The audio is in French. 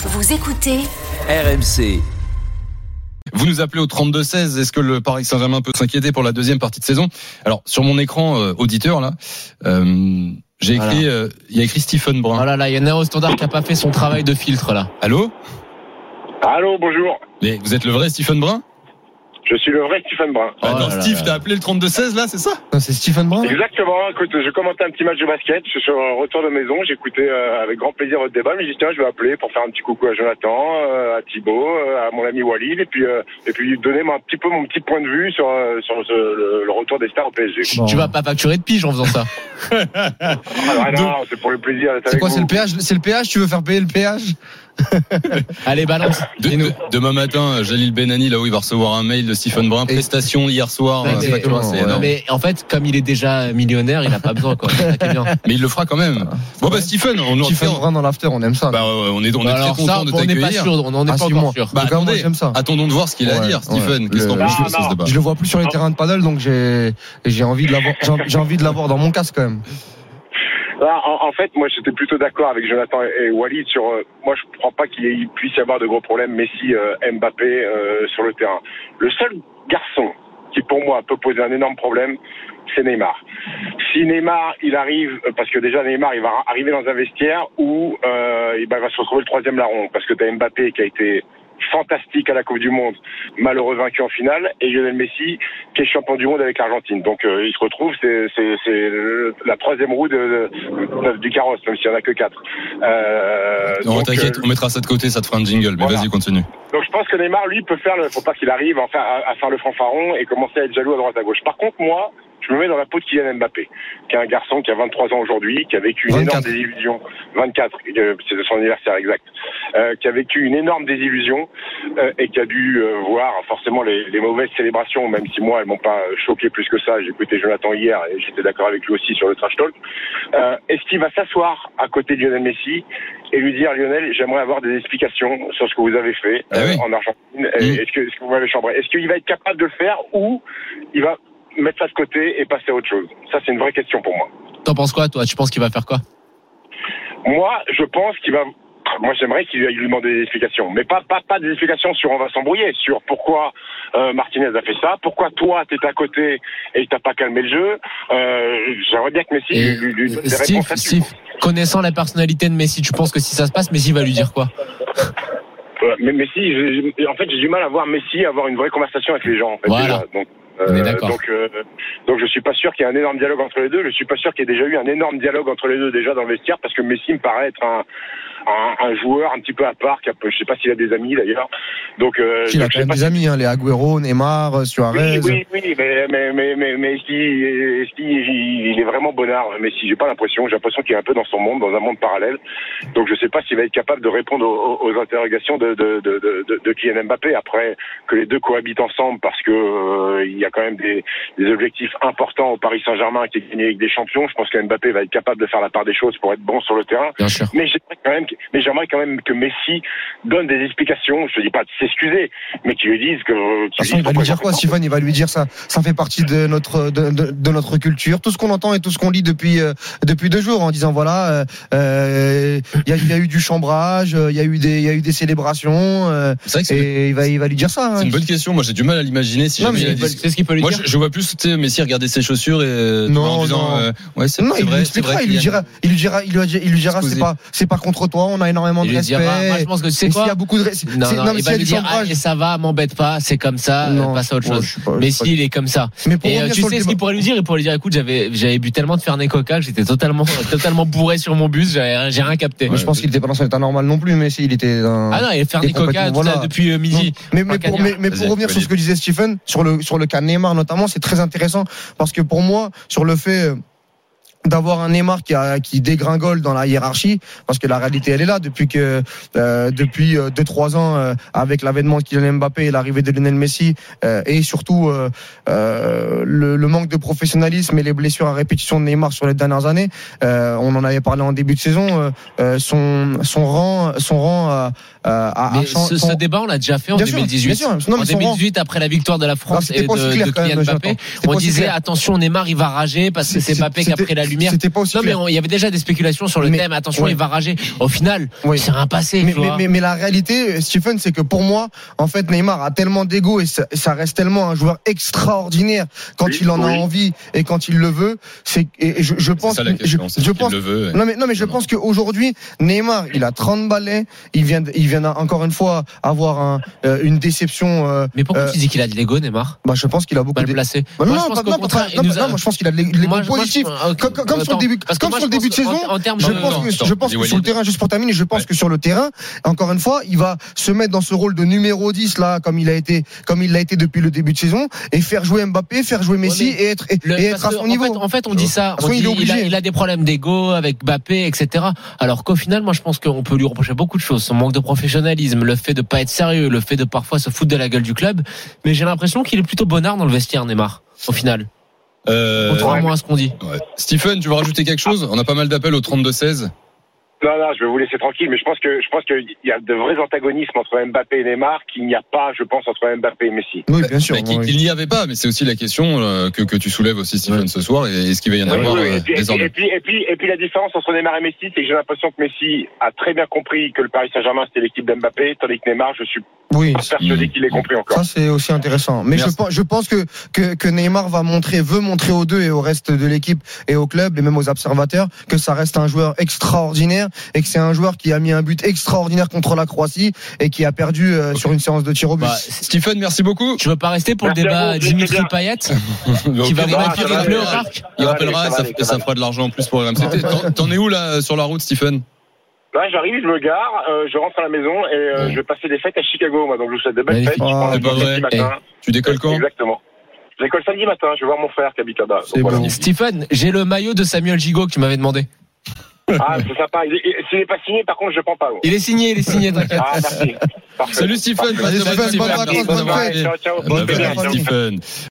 Vous écoutez RMC. Vous nous appelez au 32-16. Est-ce que le Paris Saint-Germain peut s'inquiéter pour la deuxième partie de saison? Alors, sur mon écran euh, auditeur, là, euh, j'ai écrit, euh, il y a écrit Stephen Brun. Oh là là, il y en a un au standard qui a pas fait son travail de filtre là. Allô? Allô, bonjour. Mais vous êtes le vrai Stephen Brun? Je suis le vrai Stephen Brun. Oh non, là Steve, t'as appelé le 32-16 là, c'est ça Non, C'est Stephen Brun Exactement. Écoute, je commentais un petit match de basket. Je suis sur un retour de maison. J'écoutais euh, avec grand plaisir votre débat. Mais j'ai dit, tiens, je vais appeler pour faire un petit coucou à Jonathan, euh, à Thibaut, euh, à mon ami Walid. Et puis, euh, et puis donner un petit peu mon petit point de vue sur, euh, sur ce- le, le retour des stars au PSG. Bon. Tu vas pas facturer de pige en faisant ça. Alors, ah, non, c'est pour le plaisir d'être C'est avec quoi, vous. c'est le péage C'est le péage Tu veux faire payer le péage? Allez, balance. De- Dis-nous. de- Demain matin, Jalil Benani, là où il va recevoir un mail de Stephen Brun, prestation hier soir. Ouais, euh, mais- ouais. énorme. Mais en fait, comme il est déjà millionnaire, il a pas besoin quoi. Est bien. Mais il le fera quand même. Bon bah Stephen, on, Stephen Brun dans l'after, on aime ça. bah, on est, on est Alors très ça, content de on n'est pas t'accueillir. sûr, on en est Ah, pas si, encore moi. sûr. Bah moi, attendez, j'aime ça. attendons de voir ce qu'il a à dire. Stephen. Qu'est-ce Le- qu'on pense Non, de ce non. débat? Je le vois plus sur les terrains de paddle, donc j'ai j'ai envie de l'avoir. J'ai j'ai envie de l'avoir dans mon casque quand même. Ah, en, en fait, moi, j'étais plutôt d'accord avec Jonathan et, et Walid sur. euh, moi, je ne crois pas qu'il puisse y avoir de gros problèmes Messi, euh, Mbappé euh, sur le terrain. Le seul garçon qui, pour moi, peut poser un énorme problème, c'est Neymar. Si Neymar, il arrive, euh, parce que déjà Neymar, il va arriver dans un vestiaire où ben, il va se retrouver le troisième larron, parce que tu as Mbappé qui a été fantastique à la Coupe du Monde, malheureux vaincu en finale, et Lionel Messi qui est champion du monde avec l'Argentine. Donc euh, il se retrouve, c'est c'est- c'est le- la troisième roue de, de- du carrosse, même s'il n'y en a que quatre. Euh, Non, donc, t'inquiète, euh, on mettra ça de côté, ça te fera un jingle. Mais Voilà. vas-y, continue. donc je pense que Neymar, lui, peut faire le. Faut pas qu'il arrive enfin, à, à faire le fanfaron et commencer à être jaloux à droite à gauche. Par contre, moi, je me mets dans la peau de Kylian Mbappé, qui est un garçon qui a 23 ans aujourd'hui, qui a vécu une 24. énorme désillusion. 24, euh, c'est de son anniversaire exact. Euh, qui a vécu une énorme désillusion euh, et qui a dû euh, voir forcément les, les mauvaises célébrations, même si moi elles m'ont pas choqué plus que ça. J'ai écouté Jonathan hier et j'étais d'accord avec lui aussi sur le trash talk. Euh, Est-ce qu'il va s'asseoir à côté de Lionel Messi et lui dire Lionel, j'aimerais avoir des explications sur ce que vous avez fait Ah euh, oui. en Argentine. Mm. Est-ce que, est-ce que vous m'avez chambré? Est-ce qu'il va être capable de le faire ou il va mettre ça de côté et passer à autre chose? Ça, c'est une vraie question pour moi. T'en penses quoi, toi? Tu penses qu'il va faire quoi? Moi, je pense qu'il va. Moi, j'aimerais qu'il lui demande des explications, mais pas pas pas des explications sur on va s'embrouiller, sur pourquoi euh, Martinez a fait ça, pourquoi toi t'es à côté et il t'a pas calmé le jeu. Euh, j'aimerais bien que Messi Et lui, lui donne des Steve, réponses. Steve, connaissant la personnalité de Messi, tu penses que si ça se passe, Messi va lui dire quoi? Euh, mais Messi, en fait, j'ai du mal à voir Messi avoir une vraie conversation avec les gens. En fait, Voilà. déjà. Donc, On est euh, d'accord. donc, euh, donc, je suis pas sûr qu'il y ait un énorme dialogue entre les deux. Je suis pas sûr qu'il y ait déjà eu un énorme dialogue entre les deux déjà dans le vestiaire, parce que Messi me paraît être un, un, un joueur un petit peu à part. Qui a, je sais pas s'il a des amis d'ailleurs. Donc, euh, Il a quand même des amis, hein, les Agüero, Neymar, Suarez. oui, oui, oui, mais, mais, mais, mais, mais est-ce qu'il est, qu'il- il est vraiment bonnard Mais si j'ai pas l'impression, j'ai l'impression qu'il est un peu dans son monde, dans un monde parallèle. Donc je sais pas s'il va être capable de répondre aux, aux interrogations de, de, de, de, de, de Kylian Mbappé. Après que les deux cohabitent ensemble, parce que euh, il y a quand même des, des objectifs importants au Paris Saint-Germain qui est gagné avec des champions. Je pense que Mbappé va être capable de faire la part des choses pour être bon sur le terrain. Bien sûr. Mais j'aimerais quand même, que- mais j'aimerais quand même que Messi donne des explications. Je te dis pas de s'excuser, mais qu'il lui dise que. Façon, il va lui dire quoi, Stephen Il va lui dire ça. Ça fait partie de notre de, de, de notre culture. Tout ce qu'on entend et tout ce qu'on lit depuis euh, depuis deux jours en disant voilà, euh, euh, il y, a, il y a eu du chambrage, euh, il y a eu des il y a eu des célébrations euh, C'est vrai que c'est et il va il va lui dire ça. c'est hein. une bonne question. Moi, j'ai du mal à l'imaginer si Non, jamais mais il a il dit- C'est peut lui Moi, dire je, je vois plus, Messi regarder ses chaussures et euh, Non, en disant, non. euh, ouais, c'est Non, c'est il lui vrai, c'est expliquera, vrai. il lui dira, il lui dira, il lui, il lui dira, c'est pas, c'est pas contre toi, on a énormément Il de lui respect. dira, moi je pense que s'il quoi y a beaucoup de, c'est- Non, c'est- non, non, mais il va lui dire, ah, et ça va, m'embête pas, c'est comme ça, Non, euh, passe à autre chose. pas- s'il est comme ça. Mais pour Et revenir tu sur sais ce qu'il pourrait lui dire? Il pourrait lui dire, écoute, j'avais, j'avais bu tellement de Fernet Coca que j'étais totalement, totalement bourré sur mon bus, j'ai rien capté. Je pense qu'il était pas dans son état normal non plus, mais s'il était dans. Ah non, il Fernet Et Coca ça, voilà. depuis midi. Mais, pour, revenir sur ce que disait Stephen, sur le, sur le cas Neymar notamment, c'est très intéressant parce que pour moi, sur le fait euh, d'avoir un Neymar qui, a, qui dégringole dans la hiérarchie, parce que la réalité elle est là depuis que euh, depuis 2-3 ans euh, avec l'avènement de Kylian Mbappé et l'arrivée de Lionel Messi euh, et surtout euh, euh, le, le manque de professionnalisme et les blessures à répétition de Neymar sur les dernières années, euh, on en avait parlé en début de saison, euh, euh, son son rang son rang a Mais changé- ce, son- ce débat, on l'a déjà fait en Bien sûr, 2018. bien sûr. Non, mais en son rang- 2018, après la victoire de la France et de, de Kylian Mbappé, on disait attention, Neymar il va rager parce que c'est Mbappé qui a pris la c'était lumière. C'était pas aussi Non mais il y avait déjà des spéculations sur le Mais- thème. Attention, ouais. il va rager. Au final, Oui. c'est un passé. mais, tu mais, vois. mais, mais la réalité, Stephen, c'est que pour moi, en fait, Neymar a tellement d'ego et ça, ça reste tellement un joueur extraordinaire quand Oui, il en a envie et quand il le veut. C'est et je, je C'est pense, ça la je, question. pense. le veut. Non mais non mais je Non. pense qu'aujourd'hui Neymar il a 30 balais il vient il vient encore une fois avoir un, euh, une déception euh, Mais pourquoi euh, tu dis qu'il a de l'ego, Neymar? Bah je pense qu'il a beaucoup Mal de placé. Bah Moi, non, je pense non, contraire, non, a- non, moi je pense qu'il a de l'ego Moi, je- moi, positif comme, comme- sur le début, comme sur le début de saison, en- en termes je pense que, sur le terrain, juste pour terminer, je pense que sur le terrain, encore une fois, il va se mettre dans ce rôle de numéro 10 là, comme il a été, comme il l'a été depuis le début de saison, et faire jouer Mbappé, faire jouer Messi et être, et, Le- et être à son en niveau. Fait, en fait, on dit ça. Parce on qu'il dit, est il, a, obligé. il a des problèmes d'ego avec Mbappé, etc. Alors qu'au final, moi, je pense qu'on peut lui reprocher beaucoup de choses. Son manque de professionnalisme, le fait de pas être sérieux, le fait de parfois se foutre de la gueule du club. Mais j'ai l'impression qu'il est plutôt bonnard dans le vestiaire, Neymar. Au final, Euh, contrairement à ce qu'on dit. ouais. Stephen, tu veux rajouter quelque chose? On a pas mal d'appels au 32-16. Non, non, je vais vous laisser tranquille, mais je pense que je pense qu'il y a de vrais antagonismes entre Mbappé et Neymar qu'il n'y a pas, je pense, entre Mbappé et Messi. Oui, bien sûr. Mais qu'il oui. qu'il n'y avait pas, mais c'est aussi la question euh, que, que tu soulèves aussi, Stephen, ce soir. Et est-ce qu'il va y en avoir oui, euh, et, puis, et, puis, et, puis, et, puis, et puis la différence entre Neymar et Messi, c'est que j'ai l'impression que Messi a très bien compris que le Paris Saint-Germain c'était l'équipe d'Mbappé, tandis que Neymar, je suis Oui, pas persuadé qu'il ait compris encore. Ça c'est aussi intéressant. Mais je pense, je pense que, que que Neymar va montrer, veut montrer aux deux et au reste de l'équipe et au club et même aux observateurs que ça reste un joueur extraordinaire et que c'est un joueur qui a mis un but extraordinaire contre la Croatie et qui a perdu euh, sur une séance de tir au but. Bah, Stephen, merci beaucoup. tu veux pas rester pour Merci le débat vous, Dimitri. Payet qui va bah, grimper ça les bleus au parc Il rappellera, ça ça, va aller, ça ça va fera de l'argent en plus pour RMC. T'en es où là sur la route, Stephen? Là, j'arrive, je me gare, euh, je rentre à la maison et euh, Ouais. je vais passer des fêtes à Chicago, moi, donc je vous souhaite de belles fêtes. Je pas samedi vrai. matin. Tu décolles quand? Exactement. J'école samedi matin, je vais voir mon frère qui habite là-bas. Voilà. Stephen, j'ai le maillot de Samuel Gigot que tu m'avais demandé. Ah, c'est sympa. Il est- il- S'il n'est pas signé, par contre, je prends pas. Il est signé, il est signé, t'inquiète. Ah, merci. Parfait. Salut Stephen, Salut, Stephen, fêtes. vacances. Bonne Bonne fête, fête, famille. Stephen.